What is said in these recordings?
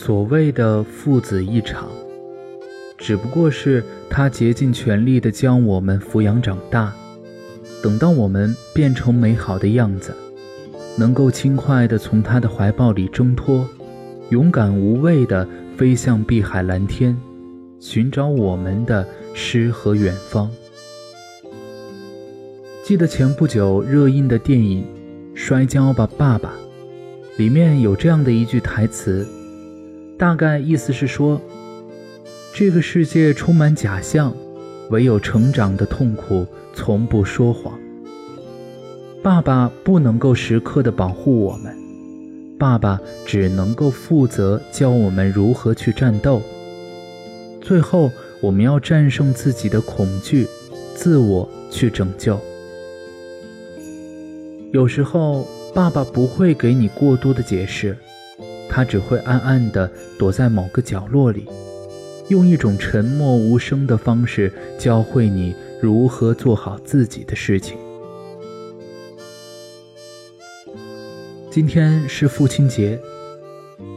所谓的父子一场，只不过是他竭尽全力地将我们抚养长大，等到我们变成美好的样子，能够轻快地从他的怀抱里挣脱，勇敢无畏地飞向碧海蓝天，寻找我们的诗和远方。记得前不久热映的电影《摔跤吧，爸爸》，里面有这样的一句台词。大概意思是说，这个世界充满假象，唯有成长的痛苦从不说谎。爸爸不能够时刻的保护我们，爸爸只能够负责教我们如何去战斗。最后，我们要战胜自己的恐惧，自我去拯救。有时候，爸爸不会给你过多的解释。他只会暗暗地躲在某个角落里，用一种沉默无声的方式教会你如何做好自己的事情。今天是父亲节，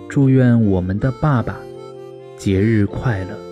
祝愿我们的爸爸节日快乐。